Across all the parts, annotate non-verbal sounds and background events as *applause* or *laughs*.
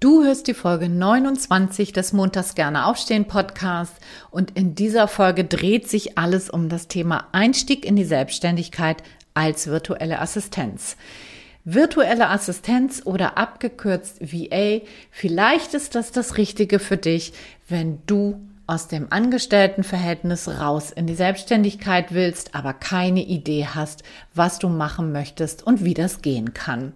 Du hörst die Folge 29 des Montags gerne aufstehen Podcast und in dieser Folge dreht sich alles um das Thema Einstieg in die Selbstständigkeit als virtuelle Assistenz. Virtuelle Assistenz oder abgekürzt VA, vielleicht ist das das Richtige für dich, wenn du aus dem Angestelltenverhältnis raus in die Selbstständigkeit willst, aber keine Idee hast, was du machen möchtest und wie das gehen kann.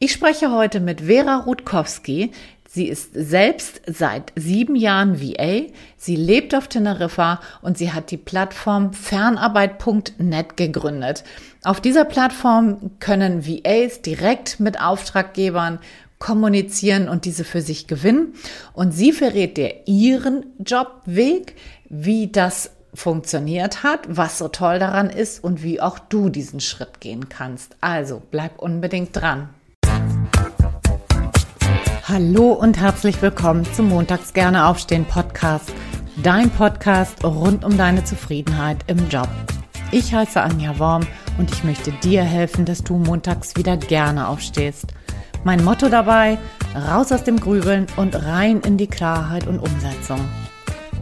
Ich spreche heute mit Vera Rutkowski. Sie ist selbst seit sieben Jahren VA. Sie lebt auf Teneriffa und sie hat die Plattform fernarbeit.net gegründet. Auf dieser Plattform können VAs direkt mit Auftraggebern kommunizieren und diese für sich gewinnen. Und sie verrät dir ihren Jobweg, wie das funktioniert hat, was so toll daran ist und wie auch du diesen Schritt gehen kannst. Also bleib unbedingt dran. Hallo und herzlich willkommen zum Montags gerne aufstehen Podcast, dein Podcast rund um deine Zufriedenheit im Job. Ich heiße Anja Worm und ich möchte dir helfen, dass du montags wieder gerne aufstehst. Mein Motto dabei, raus aus dem Grübeln und rein in die Klarheit und Umsetzung.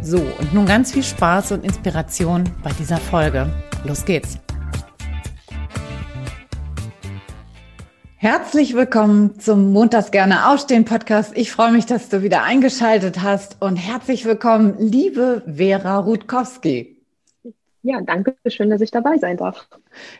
So, und nun ganz viel Spaß und Inspiration bei dieser Folge. Los geht's! Herzlich willkommen zum Montags gerne aufstehen Podcast. Ich freue mich, dass du wieder eingeschaltet hast und herzlich willkommen, liebe Vera Rutkowski. Ja, danke schön, dass ich dabei sein darf.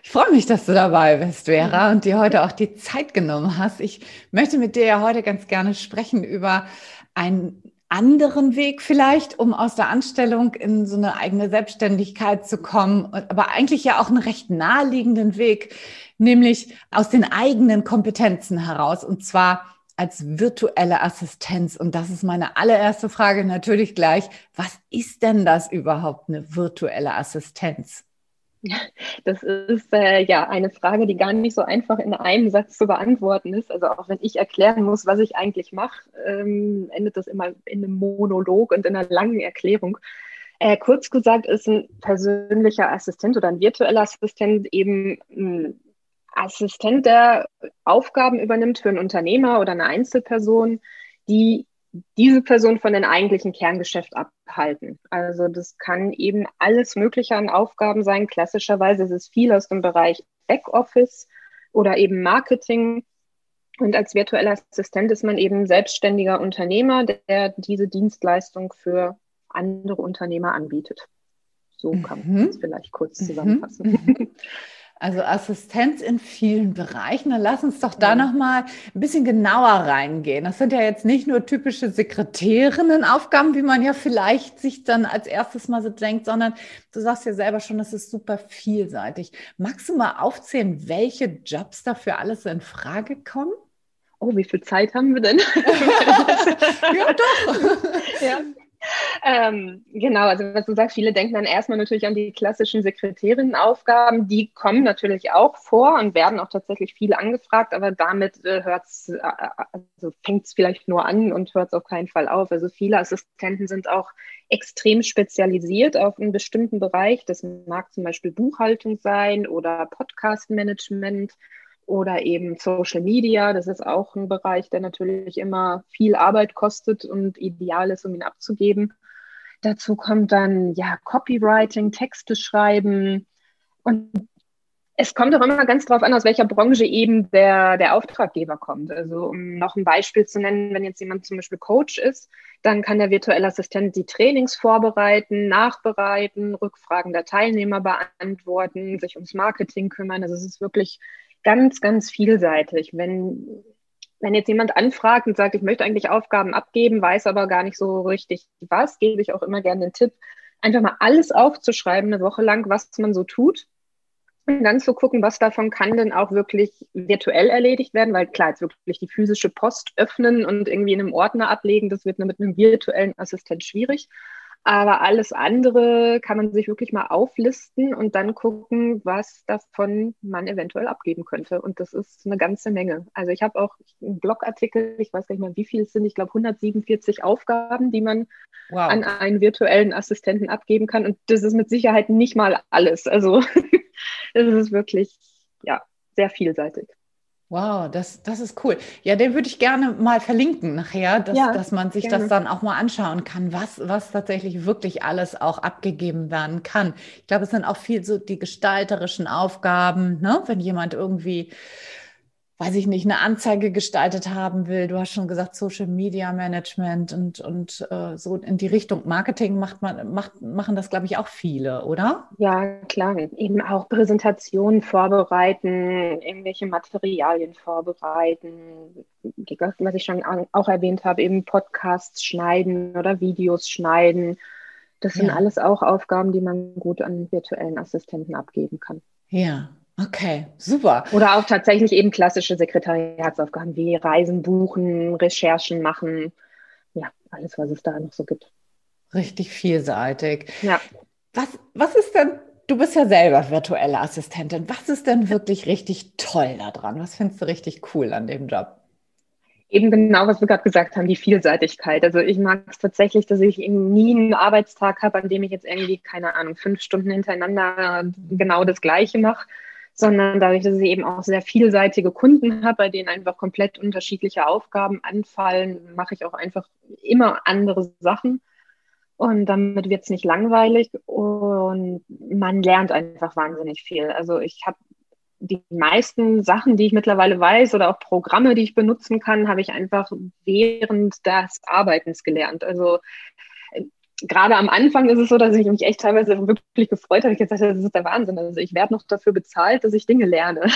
Ich freue mich, dass du dabei bist, Vera, und dir heute auch die Zeit genommen hast. Ich möchte mit dir ja heute ganz gerne sprechen über einen anderen Weg vielleicht, um aus der Anstellung in so eine eigene Selbstständigkeit zu kommen, aber eigentlich ja auch einen recht naheliegenden Weg, nämlich aus den eigenen Kompetenzen heraus. Und zwar als virtuelle Assistenz? Und das ist meine allererste Frage natürlich gleich. Was ist denn das überhaupt, eine virtuelle Assistenz? *laughs* Das ist äh, ja eine Frage, die gar nicht so einfach in einem Satz zu beantworten ist. Also auch wenn ich erklären muss, was ich eigentlich mache, ähm, endet das immer in einem Monolog und in einer langen Erklärung. Äh, kurz gesagt ist ein persönlicher Assistent oder ein virtueller Assistent eben ein Assistent, der Aufgaben übernimmt für einen Unternehmer oder eine Einzelperson, die diese Person von den eigentlichen Kerngeschäft abhalten. Also das kann eben alles Mögliche an Aufgaben sein. Klassischerweise ist es viel aus dem Bereich Backoffice oder eben Marketing. Und als virtueller Assistent ist man eben selbstständiger Unternehmer, der diese Dienstleistung für andere Unternehmer anbietet. So kann man es mhm. vielleicht kurz mhm. zusammenfassen. Mhm. Also Assistenz in vielen Bereichen. Dann lass uns doch da ja. noch mal ein bisschen genauer reingehen. Das sind ja jetzt nicht nur typische Sekretärinnen-Aufgaben, wie man ja vielleicht sich dann als erstes mal so denkt, sondern du sagst ja selber schon, das ist super vielseitig. Magst du mal aufzählen, welche Jobs dafür alles in Frage kommen? Oh, wie viel Zeit haben wir denn? *laughs* *laughs* ja, doch. ja ähm, genau, also was du sagst, viele denken dann erstmal natürlich an die klassischen Sekretärinnenaufgaben. Die kommen natürlich auch vor und werden auch tatsächlich viel angefragt, aber damit äh, hört's, äh, also fängt es vielleicht nur an und hört es auf keinen Fall auf. Also viele Assistenten sind auch extrem spezialisiert auf einen bestimmten Bereich. Das mag zum Beispiel Buchhaltung sein oder Podcast-Management oder eben Social Media. Das ist auch ein Bereich, der natürlich immer viel Arbeit kostet und ideal ist, um ihn abzugeben. Dazu kommt dann ja Copywriting, Texte schreiben und es kommt auch immer ganz drauf an, aus welcher Branche eben der, der Auftraggeber kommt. Also um noch ein Beispiel zu nennen, wenn jetzt jemand zum Beispiel Coach ist, dann kann der virtuelle Assistent die Trainings vorbereiten, nachbereiten, Rückfragen der Teilnehmer beantworten, sich ums Marketing kümmern. Also es ist wirklich ganz, ganz vielseitig. Wenn, wenn jetzt jemand anfragt und sagt, ich möchte eigentlich Aufgaben abgeben, weiß aber gar nicht so richtig was, gebe ich auch immer gerne den Tipp, einfach mal alles aufzuschreiben, eine Woche lang, was man so tut. Und dann zu gucken, was davon kann denn auch wirklich virtuell erledigt werden, weil klar, jetzt wirklich die physische Post öffnen und irgendwie in einem Ordner ablegen, das wird mit einem virtuellen Assistent schwierig. Aber alles andere kann man sich wirklich mal auflisten und dann gucken, was davon man eventuell abgeben könnte. Und das ist eine ganze Menge. Also ich habe auch einen Blogartikel, ich weiß gar nicht mehr, wie viel es sind, ich glaube 147 Aufgaben, die man wow. an einen virtuellen Assistenten abgeben kann. Und das ist mit Sicherheit nicht mal alles. Also *laughs* es ist wirklich, ja, sehr vielseitig. Wow, das, das ist cool. Ja, den würde ich gerne mal verlinken nachher, dass, ja, dass man sich gerne. das dann auch mal anschauen kann, was, was tatsächlich wirklich alles auch abgegeben werden kann. Ich glaube, es sind auch viel so die gestalterischen Aufgaben, ne? wenn jemand irgendwie weiß ich nicht, eine Anzeige gestaltet haben will. Du hast schon gesagt, Social Media Management und, und äh, so in die Richtung Marketing macht man, macht, machen das, glaube ich, auch viele, oder? Ja, klar. Eben auch Präsentationen vorbereiten, irgendwelche Materialien vorbereiten, was ich schon auch erwähnt habe, eben Podcasts schneiden oder Videos schneiden. Das sind ja. alles auch Aufgaben, die man gut an virtuellen Assistenten abgeben kann. Ja, Okay, super. Oder auch tatsächlich eben klassische Sekretariatsaufgaben wie Reisen buchen, Recherchen machen. Ja, alles, was es da noch so gibt. Richtig vielseitig. Ja. Was, was ist denn, du bist ja selber virtuelle Assistentin, was ist denn wirklich richtig toll daran? Was findest du richtig cool an dem Job? Eben genau, was wir gerade gesagt haben, die Vielseitigkeit. Also ich mag es tatsächlich, dass ich nie einen Arbeitstag habe, an dem ich jetzt irgendwie, keine Ahnung, fünf Stunden hintereinander genau das Gleiche mache, sondern dadurch, dass ich eben auch sehr vielseitige Kunden habe, bei denen einfach komplett unterschiedliche Aufgaben anfallen, mache ich auch einfach immer andere Sachen. Und damit wird es nicht langweilig und man lernt einfach wahnsinnig viel. Also ich habe die meisten Sachen, die ich mittlerweile weiß oder auch Programme, die ich benutzen kann, habe ich einfach während des Arbeitens gelernt. Also gerade am Anfang ist es so, dass ich mich echt teilweise wirklich gefreut habe. Ich gesagt habe, das ist der Wahnsinn. Also ich werde noch dafür bezahlt, dass ich Dinge lerne. *laughs*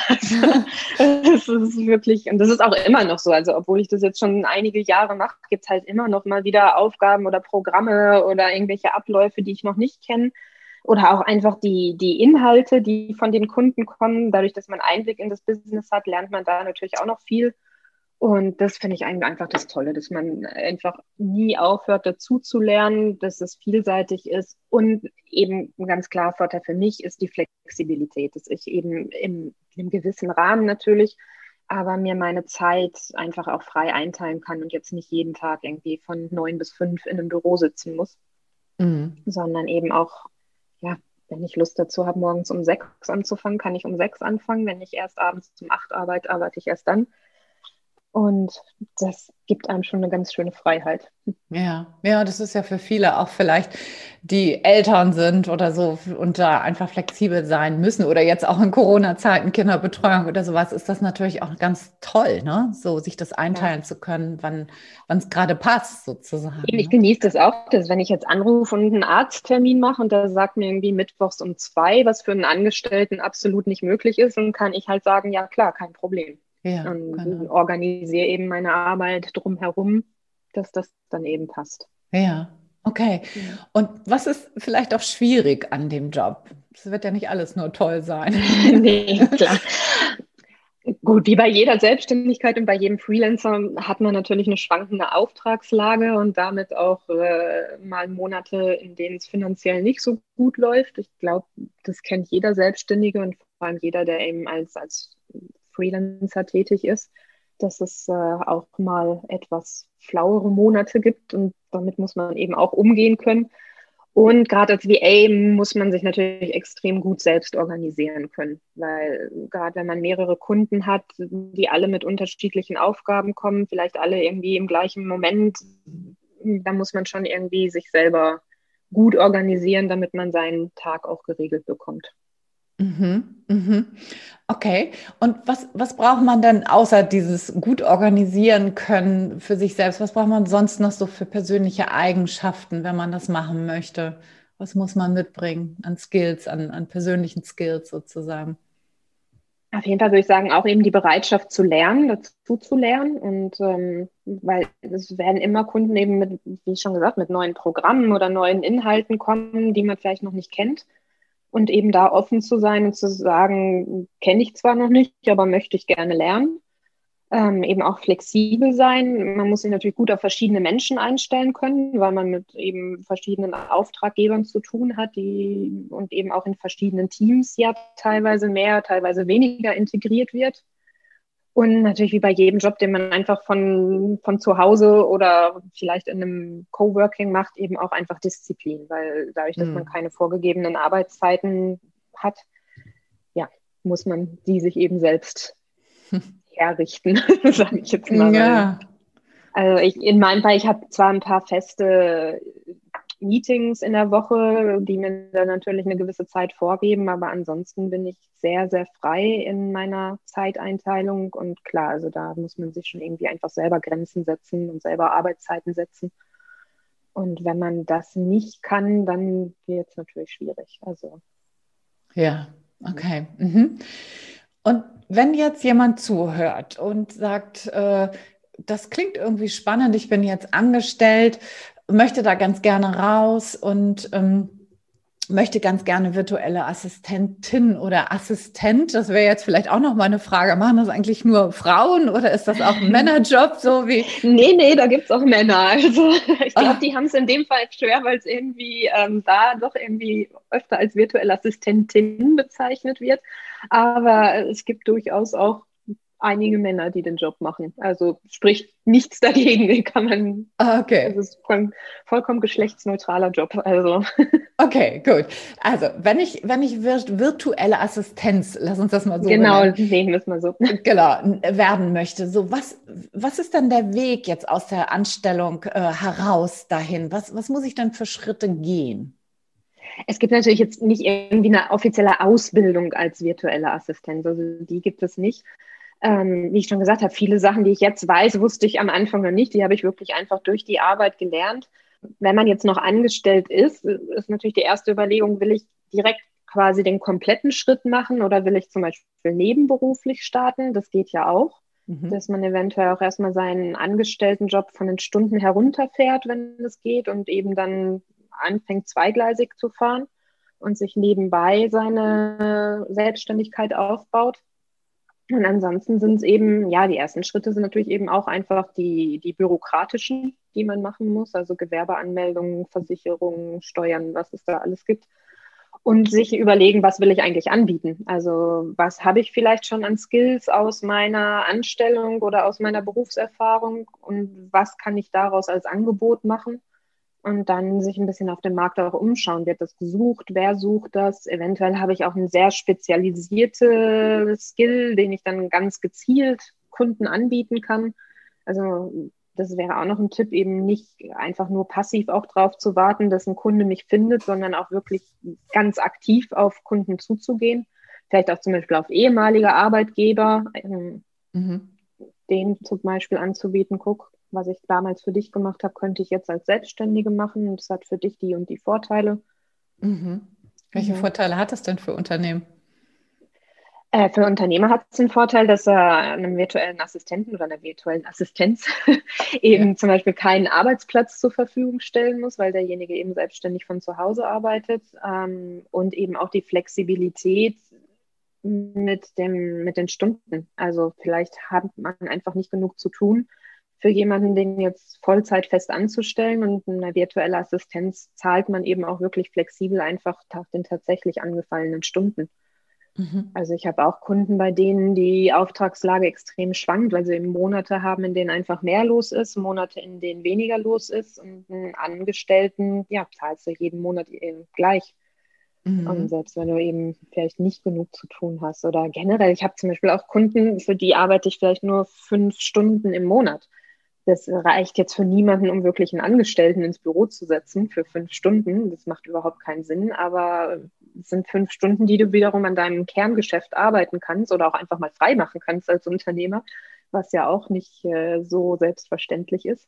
Also, das ist wirklich, und das ist auch immer noch so. Also obwohl ich das jetzt schon einige Jahre mache, gibt es halt immer noch mal wieder Aufgaben oder Programme oder irgendwelche Abläufe, die ich noch nicht kenne. Oder auch einfach die, die Inhalte, die von den Kunden kommen. Dadurch, dass man Einblick in das Business hat, lernt man da natürlich auch noch viel. Und das finde ich einfach das Tolle, dass man einfach nie aufhört, dazu zu lernen, dass es vielseitig ist. Und eben ein ganz klar Vorteil für mich ist die Flexibilität, dass ich eben im, in einem gewissen Rahmen natürlich, aber mir meine Zeit einfach auch frei einteilen kann und jetzt nicht jeden Tag irgendwie von neun bis fünf in einem Büro sitzen muss, mhm. sondern eben auch, ja, wenn ich Lust dazu habe, morgens um sechs anzufangen, kann ich um sechs anfangen. Wenn ich erst abends um acht arbeite, arbeite ich erst dann. Und das gibt einem schon eine ganz schöne Freiheit. Ja, ja, das ist ja für viele auch vielleicht, die Eltern sind oder so und da einfach flexibel sein müssen oder jetzt auch in Corona-Zeiten Kinderbetreuung oder sowas, ist das natürlich auch ganz toll, ne? So sich das einteilen ja. zu können, wann es gerade passt, sozusagen. Ich ne? genieße das auch, dass wenn ich jetzt anrufe und einen Arzttermin mache und da sagt mir irgendwie mittwochs um zwei, was für einen Angestellten absolut nicht möglich ist, dann kann ich halt sagen, ja klar, kein Problem. Ja, und genau. organisiere eben meine Arbeit drumherum, dass das dann eben passt. Ja, okay. Und was ist vielleicht auch schwierig an dem Job? Es wird ja nicht alles nur toll sein. *laughs* nee, klar. Gut, wie bei jeder Selbstständigkeit und bei jedem Freelancer hat man natürlich eine schwankende Auftragslage und damit auch äh, mal Monate, in denen es finanziell nicht so gut läuft. Ich glaube, das kennt jeder Selbstständige und vor allem jeder, der eben als, als Freelancer tätig ist, dass es äh, auch mal etwas flauere Monate gibt und damit muss man eben auch umgehen können. Und gerade als VA muss man sich natürlich extrem gut selbst organisieren können, weil gerade wenn man mehrere Kunden hat, die alle mit unterschiedlichen Aufgaben kommen, vielleicht alle irgendwie im gleichen Moment, da muss man schon irgendwie sich selber gut organisieren, damit man seinen Tag auch geregelt bekommt. Mhm, mhm. Okay. Und was, was braucht man denn außer dieses gut organisieren können für sich selbst? Was braucht man sonst noch so für persönliche Eigenschaften, wenn man das machen möchte? Was muss man mitbringen an Skills, an, an persönlichen Skills sozusagen? Auf jeden Fall würde ich sagen, auch eben die Bereitschaft zu lernen, dazu zu lernen. Und ähm, weil es werden immer Kunden eben mit, wie schon gesagt, mit neuen Programmen oder neuen Inhalten kommen, die man vielleicht noch nicht kennt und eben da offen zu sein und zu sagen, kenne ich zwar noch nicht, aber möchte ich gerne lernen. Ähm, eben auch flexibel sein. Man muss sich natürlich gut auf verschiedene Menschen einstellen können, weil man mit eben verschiedenen Auftraggebern zu tun hat, die und eben auch in verschiedenen Teams ja teilweise mehr, teilweise weniger integriert wird. Und natürlich wie bei jedem Job, den man einfach von, von zu Hause oder vielleicht in einem Coworking macht, eben auch einfach Disziplin, weil dadurch, dass mhm. man keine vorgegebenen Arbeitszeiten hat, ja, muss man die sich eben selbst *laughs* herrichten, *laughs* sage ich jetzt mal. Ja. Also ich, in meinem Fall, ich habe zwar ein paar feste Meetings in der Woche, die mir dann natürlich eine gewisse Zeit vorgeben, aber ansonsten bin ich sehr, sehr frei in meiner Zeiteinteilung und klar, also da muss man sich schon irgendwie einfach selber Grenzen setzen und selber Arbeitszeiten setzen. Und wenn man das nicht kann, dann wird es natürlich schwierig. Also. Ja, okay. Mhm. Und wenn jetzt jemand zuhört und sagt, äh, das klingt irgendwie spannend, ich bin jetzt angestellt, möchte da ganz gerne raus und ähm, möchte ganz gerne virtuelle Assistentin oder Assistent. Das wäre jetzt vielleicht auch noch mal eine Frage. Machen das eigentlich nur Frauen oder ist das auch ein Männerjob? So wie? Nee, nee, da gibt es auch Männer. Also ich glaube, ah. die haben es in dem Fall schwer, weil es irgendwie ähm, da doch irgendwie öfter als virtuelle Assistentin bezeichnet wird. Aber es gibt durchaus auch einige Männer, die den Job machen. Also spricht nichts dagegen, kann man. Ah, okay. Es ist voll, vollkommen geschlechtsneutraler Job. Also. *laughs* Okay, gut. Also wenn ich, wenn ich virtuelle Assistenz, lass uns das mal so Genau, nehmen wir es mal so. *laughs* Genau, werden möchte. So, was, was ist dann der Weg jetzt aus der Anstellung äh, heraus dahin? Was, was muss ich dann für Schritte gehen? Es gibt natürlich jetzt nicht irgendwie eine offizielle Ausbildung als virtuelle Assistenz. Also die gibt es nicht ähm, wie ich schon gesagt habe, viele Sachen, die ich jetzt weiß, wusste ich am Anfang noch nicht. Die habe ich wirklich einfach durch die Arbeit gelernt. Wenn man jetzt noch angestellt ist, ist natürlich die erste Überlegung, will ich direkt quasi den kompletten Schritt machen oder will ich zum Beispiel nebenberuflich starten? Das geht ja auch, mhm. dass man eventuell auch erstmal seinen Angestelltenjob von den Stunden herunterfährt, wenn es geht und eben dann anfängt zweigleisig zu fahren und sich nebenbei seine Selbstständigkeit aufbaut. Und ansonsten sind es eben, ja, die ersten Schritte sind natürlich eben auch einfach die, die bürokratischen, die man machen muss, also Gewerbeanmeldungen, Versicherungen, Steuern, was es da alles gibt. Und sich überlegen, was will ich eigentlich anbieten? Also was habe ich vielleicht schon an Skills aus meiner Anstellung oder aus meiner Berufserfahrung und was kann ich daraus als Angebot machen? Und dann sich ein bisschen auf dem Markt auch umschauen. Wird das gesucht? Wer sucht das? Eventuell habe ich auch einen sehr spezialisierten Skill, den ich dann ganz gezielt Kunden anbieten kann. Also das wäre auch noch ein Tipp, eben nicht einfach nur passiv auch drauf zu warten, dass ein Kunde mich findet, sondern auch wirklich ganz aktiv auf Kunden zuzugehen. Vielleicht auch zum Beispiel auf ehemalige Arbeitgeber, ähm, mhm. den zum Beispiel anzubieten, guck, was ich damals für dich gemacht habe, könnte ich jetzt als Selbstständige machen und es hat für dich die und die Vorteile. Mhm. Welche mhm. Vorteile hat das denn für Unternehmen? Äh, für Unternehmer hat es den Vorteil, dass er einem virtuellen Assistenten oder einer virtuellen Assistenz *laughs* eben ja. zum Beispiel keinen Arbeitsplatz zur Verfügung stellen muss, weil derjenige eben selbstständig von zu Hause arbeitet ähm, und eben auch die Flexibilität mit, dem, mit den Stunden. Also vielleicht hat man einfach nicht genug zu tun für jemanden, den jetzt Vollzeit fest anzustellen und eine virtuelle Assistenz zahlt man eben auch wirklich flexibel einfach nach den tatsächlich angefallenen Stunden. Mhm. Also ich habe auch Kunden, bei denen die Auftragslage extrem schwankt, weil sie eben Monate haben, in denen einfach mehr los ist, Monate, in denen weniger los ist und einen Angestellten, ja, zahlst du jeden Monat eben gleich. Mhm. Und selbst wenn du eben vielleicht nicht genug zu tun hast oder generell, ich habe zum Beispiel auch Kunden, für die arbeite ich vielleicht nur fünf Stunden im Monat das reicht jetzt für niemanden, um wirklich einen Angestellten ins Büro zu setzen für fünf Stunden. Das macht überhaupt keinen Sinn, aber es sind fünf Stunden, die du wiederum an deinem Kerngeschäft arbeiten kannst oder auch einfach mal frei machen kannst als Unternehmer, was ja auch nicht äh, so selbstverständlich ist.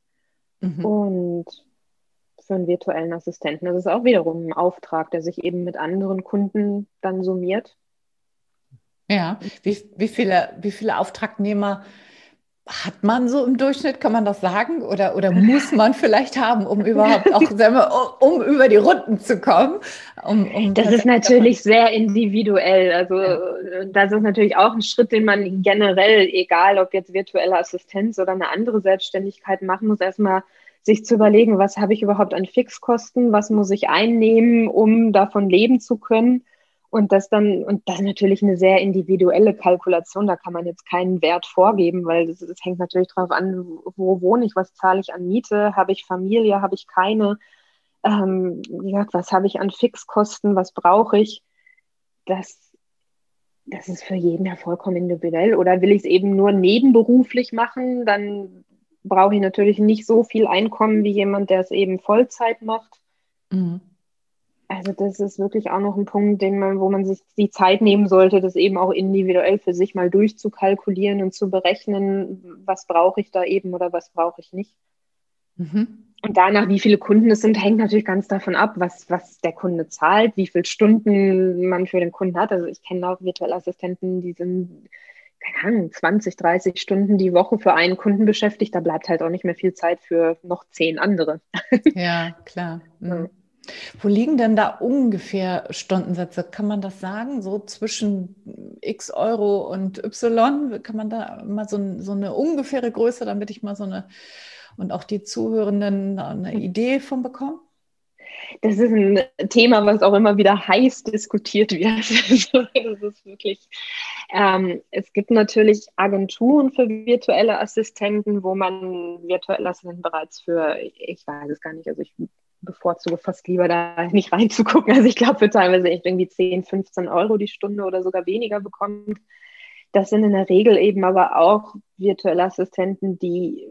Mhm. Und für einen virtuellen Assistenten das ist auch wiederum ein Auftrag, der sich eben mit anderen Kunden dann summiert. Ja, wie, wie, viele, wie viele Auftragnehmer hat man so im Durchschnitt, kann man das sagen? Oder, oder muss man vielleicht haben, um überhaupt auch, *laughs* sagen wir, um über die Runden zu kommen? Um, um das ist natürlich sehr individuell. Also ja. das ist natürlich auch ein Schritt, den man generell, egal ob jetzt virtuelle Assistenz oder eine andere Selbstständigkeit machen muss, erstmal sich zu überlegen, was habe ich überhaupt an Fixkosten, was muss ich einnehmen, um davon leben zu können und das dann, und das ist natürlich eine sehr individuelle Kalkulation, da kann man jetzt keinen Wert vorgeben, weil es hängt natürlich darauf an, wo wohne ich, was zahle ich an Miete, habe ich Familie, habe ich keine, ähm, wie was habe ich an Fixkosten, was brauche ich. Das das ist für jeden ja vollkommen individuell. Oder will ich es eben nur nebenberuflich machen, dann brauche ich natürlich nicht so viel Einkommen wie jemand, der es eben Vollzeit macht. Mhm. Also das ist wirklich auch noch ein Punkt, den man, wo man sich die Zeit nehmen sollte, das eben auch individuell für sich mal durchzukalkulieren und zu berechnen, was brauche ich da eben oder was brauche ich nicht. Mhm. Und danach, wie viele Kunden es sind, hängt natürlich ganz davon ab, was, was der Kunde zahlt, wie viele Stunden man für den Kunden hat. Also ich kenne auch virtuelle Assistenten, die sind, keine Ahnung, 20, 30 Stunden die Woche für einen Kunden beschäftigt. Da bleibt halt auch nicht mehr viel Zeit für noch zehn andere. Ja, klar. Mhm. Wo liegen denn da ungefähr Stundensätze? Kann man das sagen? So zwischen x Euro und y? Kann man da mal so, so eine ungefähre Größe, damit ich mal so eine und auch die Zuhörenden eine Idee von bekommen? Das ist ein Thema, was auch immer wieder heiß diskutiert wird. *laughs* das ist wirklich. Ähm, es gibt natürlich Agenturen für virtuelle Assistenten, wo man virtuelle Assistenten bereits für, ich weiß es gar nicht, also ich bevorzuge fast lieber da nicht reinzugucken. Also ich glaube, für teilweise echt irgendwie 10, 15 Euro die Stunde oder sogar weniger bekommt. Das sind in der Regel eben aber auch virtuelle Assistenten, die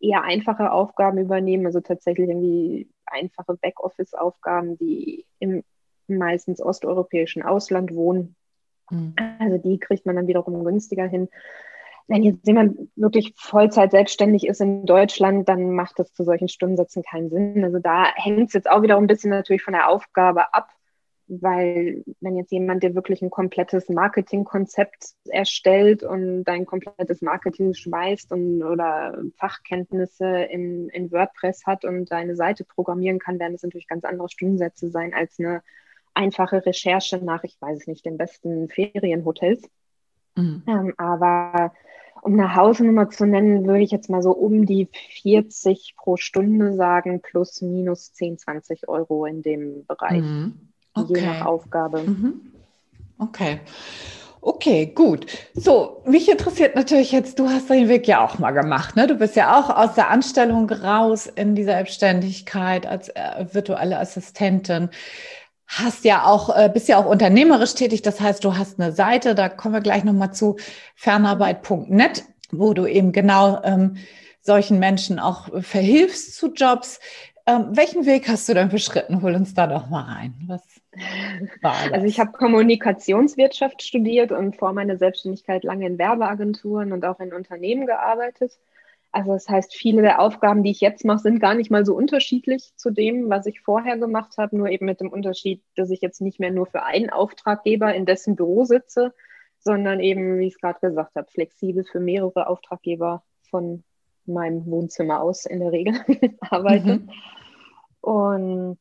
eher einfache Aufgaben übernehmen, also tatsächlich irgendwie einfache Backoffice-Aufgaben, die im meistens osteuropäischen Ausland wohnen. Mhm. Also die kriegt man dann wiederum günstiger hin wenn jetzt jemand wirklich Vollzeit selbstständig ist in Deutschland, dann macht das zu solchen Stundensätzen keinen Sinn. Also da hängt es jetzt auch wieder ein bisschen natürlich von der Aufgabe ab, weil wenn jetzt jemand, der wirklich ein komplettes Marketingkonzept erstellt und dein komplettes Marketing schmeißt und oder Fachkenntnisse in, in WordPress hat und deine Seite programmieren kann, werden das natürlich ganz andere Stundensätze sein als eine einfache Recherche nach, ich weiß es nicht, den besten Ferienhotels. Mhm. Ähm, aber um eine Hausnummer zu nennen, würde ich jetzt mal so um die 40 pro Stunde sagen, plus minus 10, 20 Euro in dem Bereich, mhm. okay. je nach Aufgabe. Mhm. Okay. Okay, gut. So, mich interessiert natürlich jetzt, du hast den Weg ja auch mal gemacht, ne? Du bist ja auch aus der Anstellung raus in die Selbstständigkeit als äh, virtuelle Assistentin hast ja auch, äh, bist ja auch unternehmerisch tätig. Das heißt, du hast eine Seite, da kommen wir gleich nochmal zu, fernarbeit.net, wo du eben genau ähm, solchen Menschen auch verhilfst zu Jobs. Ähm, welchen Weg hast du denn beschritten? Hol uns da doch mal rein. Was? Also ich habe Kommunikationswirtschaft studiert und vor meiner Selbstständigkeit lange in Werbeagenturen und auch in Unternehmen gearbeitet. Also das heißt, viele der Aufgaben, die ich jetzt mache, sind gar nicht mal so unterschiedlich zu dem, was ich vorher gemacht habe, nur eben mit dem Unterschied, dass ich jetzt nicht mehr nur für einen Auftraggeber in dessen Büro sitze, sondern eben, wie ich es gerade gesagt habe, flexibel für mehrere Auftraggeber von meinem Wohnzimmer aus in der Regel *laughs* arbeite. Mhm. Und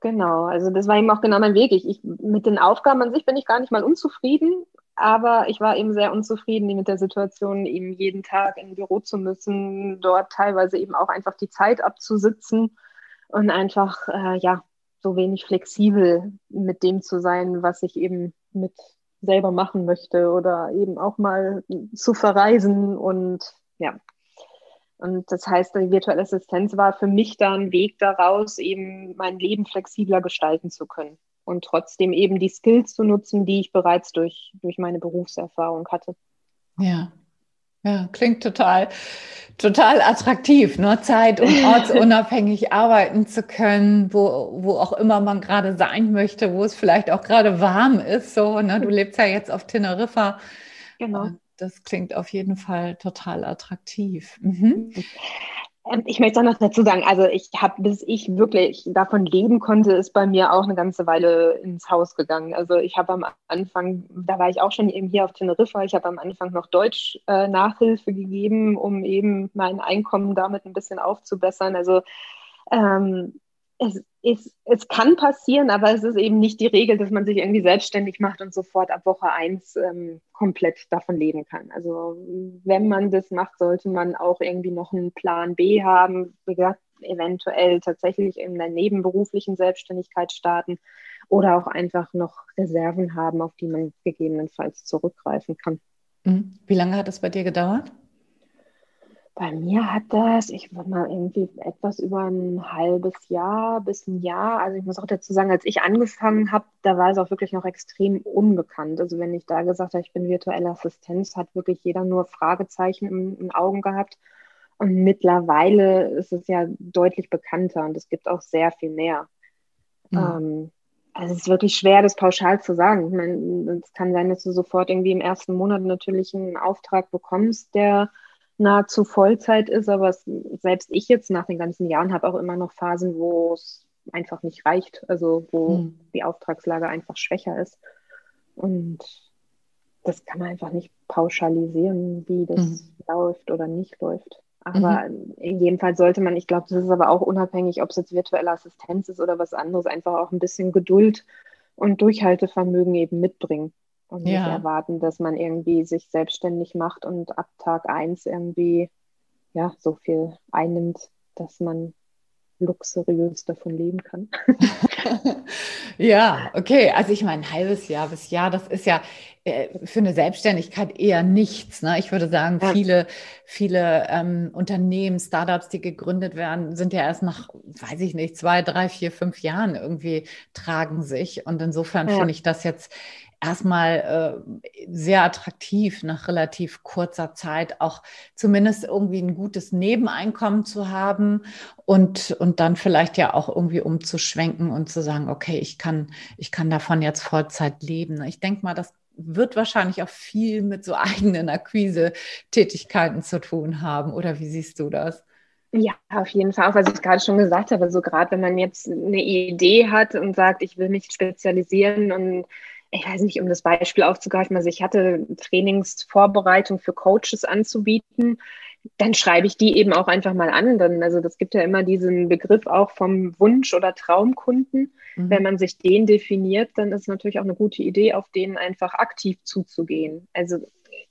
genau, also das war eben auch genau mein Weg. Ich, ich, mit den Aufgaben an sich bin ich gar nicht mal unzufrieden, aber ich war eben sehr unzufrieden mit der Situation, eben jeden Tag im Büro zu müssen, dort teilweise eben auch einfach die Zeit abzusitzen und einfach, äh, ja, so wenig flexibel mit dem zu sein, was ich eben mit selber machen möchte oder eben auch mal zu verreisen und ja. Und das heißt, die virtuelle Assistenz war für mich da ein Weg daraus, eben mein Leben flexibler gestalten zu können und trotzdem eben die Skills zu nutzen, die ich bereits durch, durch meine Berufserfahrung hatte. Ja. Ja, klingt total, total attraktiv, ne? Zeit- und *laughs* ortsunabhängig arbeiten zu können, wo, wo auch immer man gerade sein möchte, wo es vielleicht auch gerade warm ist. So, ne? Du lebst ja jetzt auf Teneriffa. Genau. Das klingt auf jeden Fall total attraktiv. Mhm. Ähm, ich möchte auch noch dazu sagen, also ich habe, bis ich wirklich davon leben konnte, ist bei mir auch eine ganze Weile ins Haus gegangen. Also ich habe am Anfang, da war ich auch schon eben hier auf Teneriffa, ich habe am Anfang noch Deutsch äh, Nachhilfe gegeben, um eben mein Einkommen damit ein bisschen aufzubessern. Also ähm, es, es, es kann passieren, aber es ist eben nicht die Regel, dass man sich irgendwie selbstständig macht und sofort ab Woche eins ähm, komplett davon leben kann. Also wenn man das macht, sollte man auch irgendwie noch einen Plan B haben, wie gesagt, eventuell tatsächlich in der nebenberuflichen Selbstständigkeit starten oder auch einfach noch Reserven haben, auf die man gegebenenfalls zurückgreifen kann. Mhm. Wie lange hat das bei dir gedauert? Bei mir hat das, ich würde mal irgendwie etwas über ein halbes Jahr bis ein Jahr. Also ich muss auch dazu sagen, als ich angefangen habe, da war es auch wirklich noch extrem unbekannt. Also wenn ich da gesagt habe, ich bin virtuelle Assistenz, hat wirklich jeder nur Fragezeichen in den Augen gehabt. Und mittlerweile ist es ja deutlich bekannter und es gibt auch sehr viel mehr. Mhm. Ähm, also es ist wirklich schwer, das pauschal zu sagen. Ich meine, es kann sein, dass du sofort irgendwie im ersten Monat natürlich einen Auftrag bekommst, der nahezu Vollzeit ist, aber es, selbst ich jetzt nach den ganzen Jahren habe auch immer noch Phasen, wo es einfach nicht reicht, also wo hm. die Auftragslage einfach schwächer ist. Und das kann man einfach nicht pauschalisieren, wie das hm. läuft oder nicht läuft. Aber mhm. in jedem Fall sollte man, ich glaube, das ist aber auch unabhängig, ob es jetzt virtuelle Assistenz ist oder was anderes, einfach auch ein bisschen Geduld und Durchhaltevermögen eben mitbringen und ja. nicht erwarten, dass man irgendwie sich selbstständig macht und ab Tag eins irgendwie ja so viel einnimmt, dass man luxuriös davon leben kann. *laughs* ja, okay. Also ich meine, ein halbes Jahr bis Jahr, das ist ja äh, für eine Selbstständigkeit eher nichts. Ne? Ich würde sagen, ja. viele, viele ähm, Unternehmen, Startups, die gegründet werden, sind ja erst nach, weiß ich nicht, zwei, drei, vier, fünf Jahren irgendwie tragen sich. Und insofern ja. finde ich das jetzt erstmal äh, sehr attraktiv, nach relativ kurzer Zeit auch zumindest irgendwie ein gutes Nebeneinkommen zu haben und, und dann vielleicht ja auch irgendwie umzuschwenken und zu sagen, okay, ich kann, ich kann davon jetzt Vollzeit leben. Ich denke mal, das wird wahrscheinlich auch viel mit so *laughs* eigenen Akquise-Tätigkeiten zu tun haben. Oder wie siehst du das? Ja, auf jeden Fall. Auch was ich gerade schon gesagt habe, so gerade wenn man jetzt eine Idee hat und sagt, ich will mich spezialisieren und ich weiß nicht, um das Beispiel aufzugreifen, also ich hatte Trainingsvorbereitung für Coaches anzubieten, dann schreibe ich die eben auch einfach mal an. Dann, also das gibt ja immer diesen Begriff auch vom Wunsch- oder Traumkunden. Mhm. Wenn man sich den definiert, dann ist natürlich auch eine gute Idee, auf den einfach aktiv zuzugehen. Also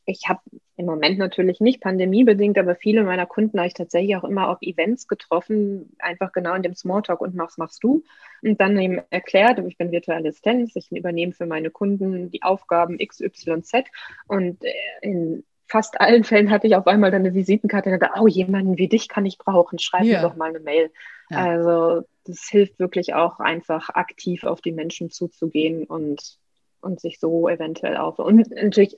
ich habe im Moment natürlich nicht pandemiebedingt, aber viele meiner Kunden habe ich tatsächlich auch immer auf Events getroffen, einfach genau in dem Smalltalk und was machst du? Und dann eben erklärt, ich bin virtuelle Assistenz, ich übernehme für meine Kunden die Aufgaben XYZ und äh, in fast allen Fällen hatte ich auf einmal dann eine Visitenkarte und dachte, oh, jemanden wie dich kann ich brauchen, schreib ja. mir doch mal eine Mail. Ja. Also das hilft wirklich auch einfach aktiv auf die Menschen zuzugehen und, und sich so eventuell auf. Und natürlich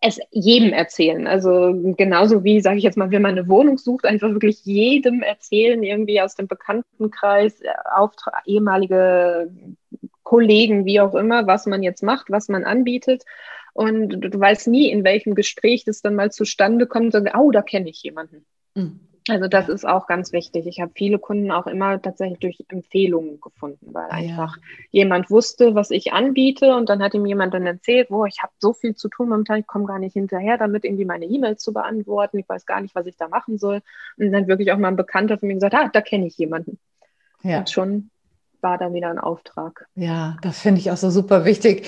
es jedem erzählen. Also genauso wie, sage ich jetzt mal, wenn man eine Wohnung sucht, einfach wirklich jedem erzählen, irgendwie aus dem Bekanntenkreis, äh, Auftrag, ehemalige Kollegen, wie auch immer, was man jetzt macht, was man anbietet. Und du, weißt nie, in welchem Gespräch das dann mal zustande kommt, und, oh, da kenne ich jemanden. Mhm. Also das ist auch ganz wichtig. Ich habe viele Kunden auch immer tatsächlich durch Empfehlungen gefunden, weil ah, einfach jemand wusste, was ich anbiete und dann hat ihm jemand dann erzählt, wo ich habe so viel zu tun momentan, ich komme gar nicht hinterher, damit irgendwie meine E-Mails zu beantworten. Ich weiß gar nicht, was ich da machen soll. Und dann wirklich auch mal ein Bekannter von mir gesagt, ah, da kenne ich jemanden. Ja. Und schon war dann wieder ein Auftrag. Ja, das finde ich auch so super wichtig,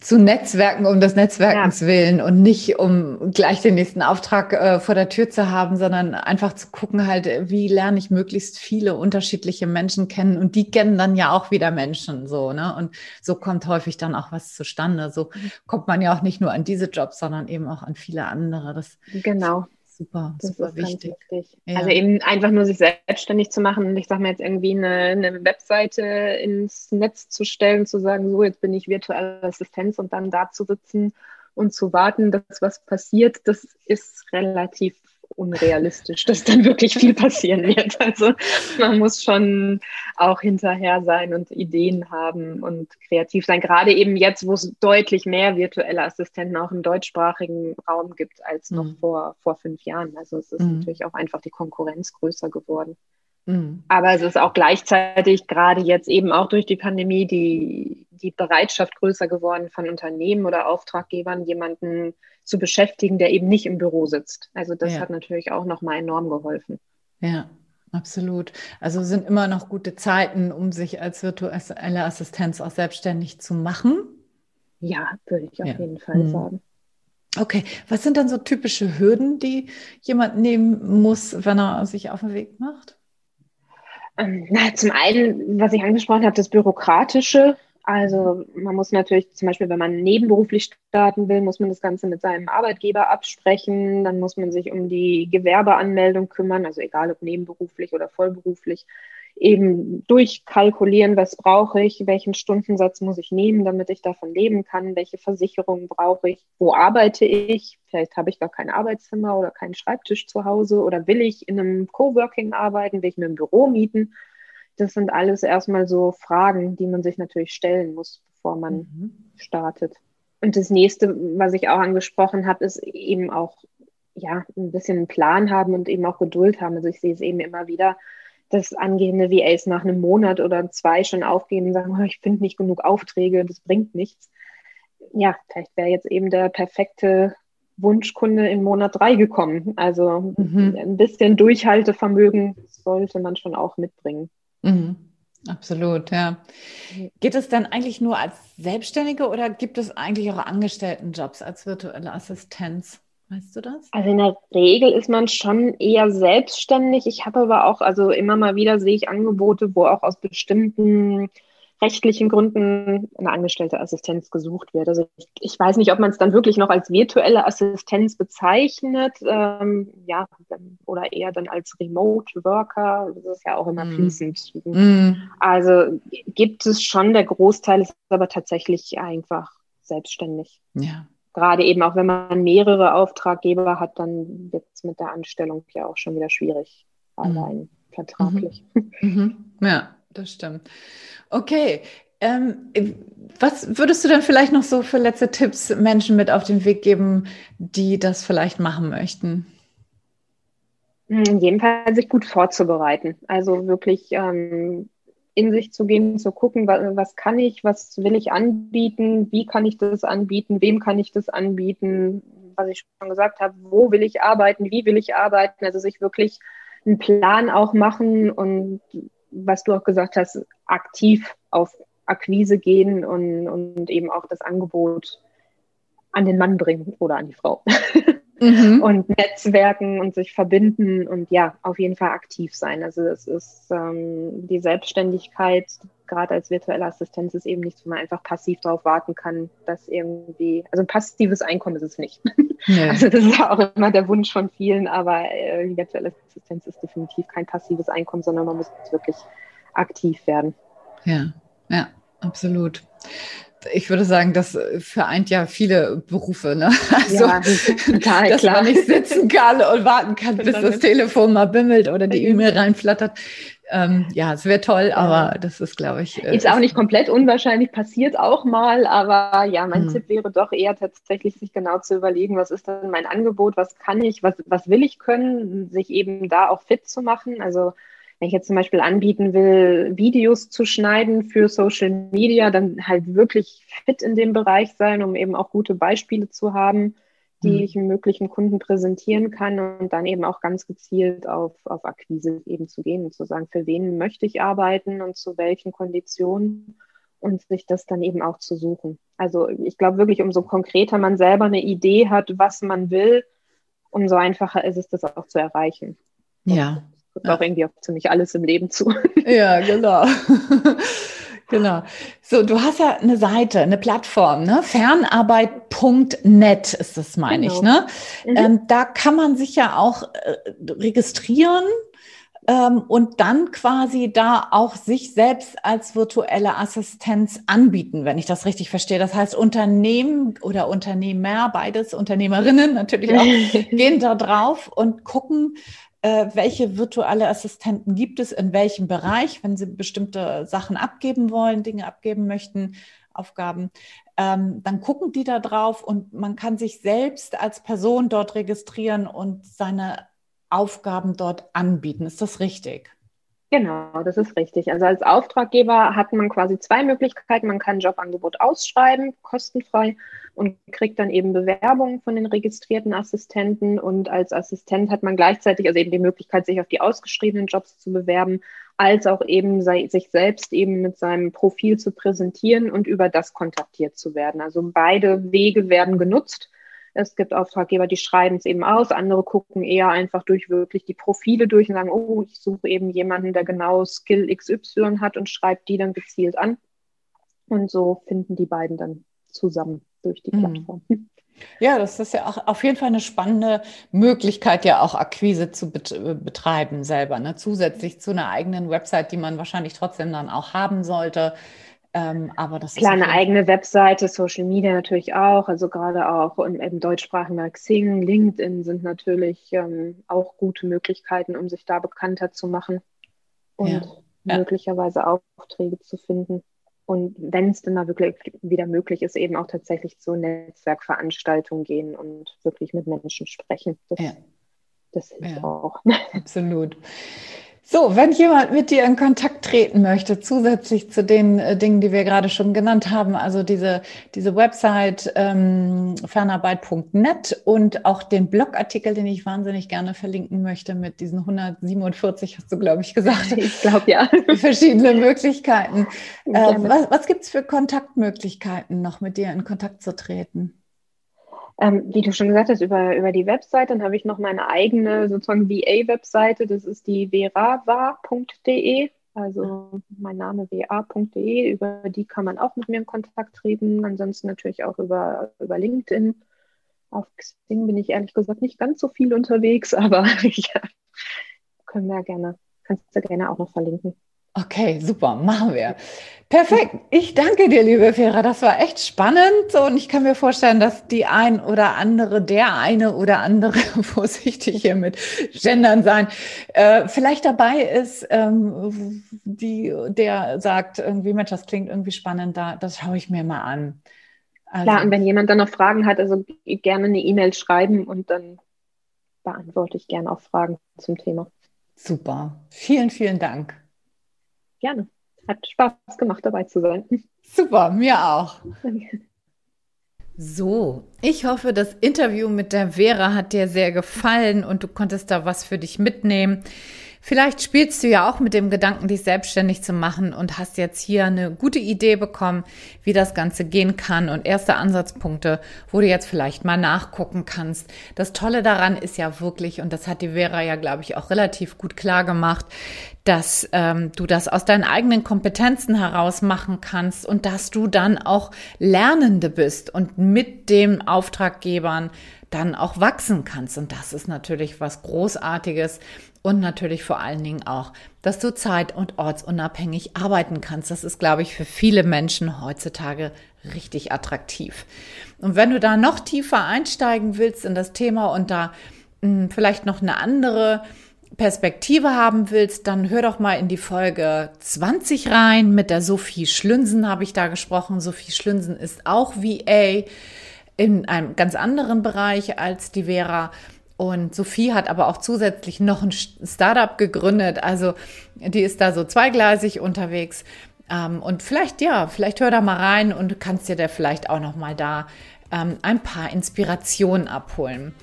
zu netzwerken um des Netzwerkens ja. willen und nicht um gleich den nächsten Auftrag äh, vor der Tür zu haben, sondern einfach zu gucken halt, wie lerne ich möglichst viele unterschiedliche Menschen kennen und die kennen dann ja auch wieder Menschen so, ne? Und so kommt häufig dann auch was zustande. So mhm. kommt man ja auch nicht nur an diese Jobs, sondern eben auch an viele andere. Das genau super, das super wichtig. wichtig. Ja. Also eben einfach nur sich selbstständig zu machen und ich sage mal jetzt irgendwie eine, eine, Webseite ins Netz zu stellen, zu sagen, so jetzt bin ich virtuelle Assistenz und dann da zu sitzen und zu warten, dass was passiert, das ist relativ unrealistisch, dass dann wirklich viel passieren wird. *laughs* Also man muss schon auch hinterher sein und Ideen haben und kreativ sein. Gerade eben jetzt, wo es deutlich mehr virtuelle Assistenten auch im deutschsprachigen Raum gibt als noch mhm. vor, vor fünf Jahren. Also es ist mhm. natürlich auch einfach die Konkurrenz größer geworden. Mhm. Aber es ist auch gleichzeitig gerade jetzt eben auch durch die Pandemie die, die Bereitschaft größer geworden von Unternehmen oder Auftraggebern, jemanden zu beschäftigen, der eben nicht im Büro sitzt. Also das ja. hat natürlich auch nochmal enorm geholfen. Ja, absolut. Also sind immer noch gute Zeiten, um sich als virtuelle Assistenz auch selbstständig zu machen. Ja, würde ich auf ja. jeden Fall mhm. sagen. Okay, was sind dann so typische Hürden, die jemand nehmen muss, wenn er sich auf den Weg macht? Ähm, na, zum einen, was ich angesprochen habe, das Bürokratische. Also man muss natürlich zum Beispiel, wenn man nebenberuflich starten will, muss man das Ganze mit seinem Arbeitgeber absprechen. Dann muss man sich um die Gewerbeanmeldung kümmern, also egal ob nebenberuflich oder vollberuflich eben durchkalkulieren, was brauche ich, welchen Stundensatz muss ich nehmen, damit ich davon leben kann, welche Versicherungen brauche ich, wo arbeite ich, vielleicht habe ich gar kein Arbeitszimmer oder keinen Schreibtisch zu Hause oder will ich in einem Coworking arbeiten, will ich mir ein Büro mieten. Das sind alles erstmal so Fragen, die man sich natürlich stellen muss, bevor man mhm. startet. Und das nächste, was ich auch angesprochen habe, ist eben auch ja, ein bisschen einen Plan haben und eben auch Geduld haben. Also ich sehe es eben immer wieder, dass angehende VAs nach einem Monat oder zwei schon aufgehen und sagen, oh, ich finde nicht genug Aufträge, das bringt nichts. Ja, vielleicht wäre jetzt eben der perfekte Wunschkunde in Monat drei gekommen. Also mhm. ein bisschen Durchhaltevermögen sollte man schon auch mitbringen. Mhm. Absolut, ja. Geht es dann eigentlich nur als Selbstständige oder gibt es eigentlich auch Angestelltenjobs als virtuelle Assistenz? Weißt du das? Also in der Regel ist man schon eher selbstständig. Ich habe aber auch, also immer mal wieder sehe ich Angebote, wo auch aus bestimmten rechtlichen Gründen eine angestellte Assistenz gesucht wird. Also ich, ich weiß nicht, ob man es dann wirklich noch als virtuelle Assistenz bezeichnet, ähm, ja, oder eher dann als Remote Worker. Das ist ja auch immer mm. fließend. Mm. Also gibt es schon, der Großteil ist aber tatsächlich einfach selbstständig. Ja gerade eben auch wenn man mehrere Auftraggeber hat, dann wird es mit der Anstellung ja auch schon wieder schwierig, mhm. allein vertraglich. Mhm. Mhm. Ja, das stimmt. Okay. Ähm, was würdest du denn vielleicht noch so für letzte Tipps Menschen mit auf den Weg geben, die das vielleicht machen möchten? In jedem Fall sich gut vorzubereiten. Also wirklich ähm, in sich zu gehen, zu gucken, was, was kann ich, was will ich anbieten, wie kann ich das anbieten, wem kann ich das anbieten, was ich schon gesagt habe, wo will ich arbeiten, wie will ich arbeiten, also sich wirklich einen Plan auch machen und was du auch gesagt hast, aktiv auf Akquise gehen und, und eben auch das Angebot an den Mann bringen oder an die Frau. *laughs* mhm. und Netzwerken und sich verbinden und ja, auf jeden Fall aktiv sein. Also es ist ähm, die Selbstständigkeit, gerade als virtuelle Assistenz, ist eben nichts, wo man einfach passiv darauf warten kann, dass irgendwie, also ein passives Einkommen ist es nicht. Nee. *laughs* Also das ist ja auch immer der Wunsch von vielen, aber äh, die virtuelle Assistenz ist definitiv kein passives Einkommen, sondern man muss wirklich aktiv werden. Ja, ja, absolut ich würde sagen, das vereint ja viele Berufe. Ne? *laughs* Also, ja, total, dass klar. man nicht sitzen kann und warten kann, bis das Telefon mal bimmelt oder die E-Mail reinflattert. Ähm, ja, es wäre toll, aber das ist, glaube ich. Äh, ist auch nicht komplett unwahrscheinlich, passiert auch mal, aber ja, mein hm. Tipp wäre doch eher tatsächlich, sich genau zu überlegen, was ist denn mein Angebot, was kann ich, was, was will ich können, sich eben da auch fit zu machen. Also wenn ich jetzt zum Beispiel anbieten will, Videos zu schneiden für Social Media, dann halt wirklich fit in dem Bereich sein, um eben auch gute Beispiele zu haben, die mhm. ich möglichen Kunden präsentieren kann und dann eben auch ganz gezielt auf, auf Akquise eben zu gehen und zu sagen, für wen möchte ich arbeiten und zu welchen Konditionen und sich das dann eben auch zu suchen. Also ich glaube wirklich, umso konkreter man selber eine Idee hat, was man will, umso einfacher ist es, das auch zu erreichen. Ja, trifft auch irgendwie auf ziemlich alles im Leben zu. *laughs* Ja, genau. *laughs* Genau. So, du hast ja eine Seite, eine Plattform, ne? Fernarbeit.net ist das, meine genau. ich, ne? Mhm. Ähm, da kann man sich ja auch äh, registrieren ähm, und dann quasi da auch sich selbst als virtuelle Assistenz anbieten, wenn ich das richtig verstehe. Das heißt, Unternehmen oder Unternehmer, beides Unternehmerinnen natürlich auch, *laughs* gehen da drauf und gucken, äh, welche virtuelle Assistenten gibt es, in welchem Bereich, wenn Sie bestimmte Sachen abgeben wollen, Dinge abgeben möchten, Aufgaben, ähm, dann gucken die da drauf und man kann sich selbst als Person dort registrieren und seine Aufgaben dort anbieten. Ist das richtig? Genau, das ist richtig. Also als Auftraggeber hat man quasi zwei Möglichkeiten. Man kann ein Jobangebot ausschreiben, kostenfrei, und kriegt dann eben Bewerbungen von den registrierten Assistenten. Und als Assistent hat man gleichzeitig also eben die Möglichkeit, sich auf die ausgeschriebenen Jobs zu bewerben, als auch eben sich selbst eben mit seinem Profil zu präsentieren und über das kontaktiert zu werden. Also beide Wege werden genutzt. Es gibt Auftraggeber, die schreiben es eben aus, andere gucken eher einfach durch wirklich die Profile durch und sagen, oh, ich suche eben jemanden, der genau Skill XY hat und schreibt die dann gezielt an. Und so finden die beiden dann zusammen durch die mhm. Plattform. Ja, das ist ja auch auf jeden Fall eine spannende Möglichkeit, ja auch Akquise zu betreiben selber, ne? zusätzlich zu einer eigenen Website, die man wahrscheinlich trotzdem dann auch haben sollte. Ähm, aber das Klar, eine eigene Webseite, Social Media natürlich auch, also gerade auch im, im deutschsprachigen Xing, LinkedIn sind natürlich ähm, auch gute Möglichkeiten, um sich da bekannter zu machen und ja. Ja. möglicherweise Aufträge zu finden. Und wenn es dann da wirklich wieder möglich ist, eben auch tatsächlich zu Netzwerkveranstaltungen gehen und wirklich mit Menschen sprechen. Das, ja. das hilft ja. auch. *laughs* Absolut. So, wenn jemand mit dir in Kontakt treten möchte, zusätzlich zu den äh, Dingen, die wir gerade schon genannt haben, also diese, diese Website ähm, fernarbeit.net und auch den Blogartikel, den ich wahnsinnig gerne verlinken möchte mit diesen 147, hast du, glaube ich, gesagt. *laughs* Ich glaube, ja. *laughs* Verschiedene Möglichkeiten. Äh, was was gibt es für Kontaktmöglichkeiten, noch mit dir in Kontakt zu treten? Ähm, wie du schon gesagt hast, über, über die Website, dann habe ich noch meine eigene sozusagen VA-Webseite, das ist die verava.de, also mein Name va.de, über die kann man auch mit mir in Kontakt treten, ansonsten natürlich auch über, über LinkedIn. Auf Xing bin ich ehrlich gesagt nicht ganz so viel unterwegs, *laughs* aber ja, können wir gerne, kannst du gerne auch noch verlinken. Okay, super, machen wir. Perfekt. Ich danke dir, liebe Vera. Das war echt spannend und ich kann mir vorstellen, dass die ein oder andere, der eine oder andere, *laughs* vorsichtig hier mit Gendern sein, äh, vielleicht dabei ist, ähm, die, der sagt irgendwie, Mensch, das klingt irgendwie spannend, da, das schaue ich mir mal an. Also, Klar, und wenn jemand dann noch Fragen hat, also gerne eine E-Mail schreiben und dann beantworte ich gerne auch Fragen zum Thema. Super. Vielen, vielen Dank gerne. Hat Spaß gemacht, dabei zu sein. *laughs* Super, mir auch. So, ich hoffe, das Interview mit der Vera hat dir sehr gefallen und du konntest da was für dich mitnehmen. Vielleicht spielst du ja auch mit dem Gedanken, dich selbstständig zu machen und hast jetzt hier eine gute Idee bekommen, wie das Ganze gehen kann und erste Ansatzpunkte, wo du jetzt vielleicht mal nachgucken kannst. Das Tolle daran ist ja wirklich, und das hat die Vera ja, glaube ich, auch relativ gut klar gemacht, dass ähm, du das aus deinen eigenen Kompetenzen heraus machen kannst und dass du dann auch Lernende bist und mit den Auftraggebern dann auch wachsen kannst. Und das ist natürlich was Großartiges und natürlich vor allen Dingen auch, dass du zeit- und ortsunabhängig arbeiten kannst. Das ist, glaube ich, für viele Menschen heutzutage richtig attraktiv. Und wenn du da noch tiefer einsteigen willst in das Thema und da mh, hm, vielleicht noch eine andere Perspektive haben willst, dann hör doch mal in die Folge 20 rein. Mit der Sophie Schlünsen habe ich da gesprochen. Sophie Schlünsen ist auch VA in einem ganz anderen Bereich als die Vera. Und Sophie hat aber auch zusätzlich noch ein Startup gegründet. Also die ist da so zweigleisig unterwegs. Ähm, und vielleicht, ja, vielleicht hör da mal rein und kannst dir da vielleicht auch noch mal da ähm, ein paar Inspirationen abholen.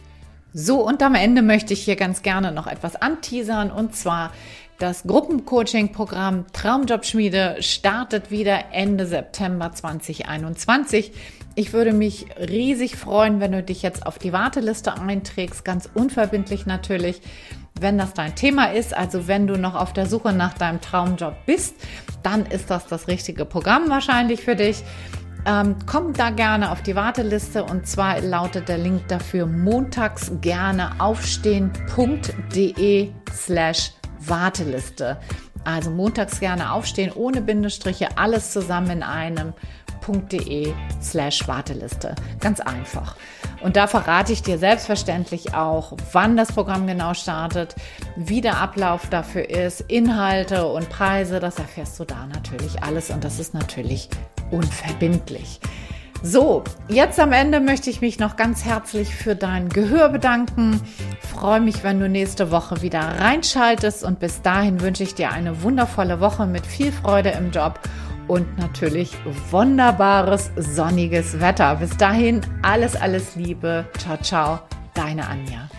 So, und am Ende möchte ich hier ganz gerne noch etwas anteasern und zwar das Gruppencoaching-Programm Traumjobschmiede startet wieder Ende September 2021. Ich würde mich riesig freuen, wenn du dich jetzt auf die Warteliste einträgst, ganz unverbindlich natürlich, wenn das dein Thema ist. Also wenn du noch auf der Suche nach deinem Traumjob bist, dann ist das das richtige Programm wahrscheinlich für dich. Ähm, komm da gerne auf die Warteliste und zwar lautet der Link dafür montags gerne aufstehen.de slash Warteliste. Also montags gerne aufstehen ohne Bindestriche, alles zusammen in einem www.ecom.de slash Warteliste. Ganz einfach. Und da verrate ich dir selbstverständlich auch, wann das Programm genau startet, wie der Ablauf dafür ist, Inhalte und Preise. Das erfährst du da natürlich alles und das ist natürlich unverbindlich. So, jetzt am Ende möchte ich mich noch ganz herzlich für dein Gehör bedanken. freue mich, wenn du nächste Woche wieder reinschaltest und bis dahin wünsche ich dir eine wundervolle Woche mit viel Freude im Job und natürlich wunderbares sonniges Wetter. Bis dahin alles, alles Liebe. Ciao, ciao, deine Anja.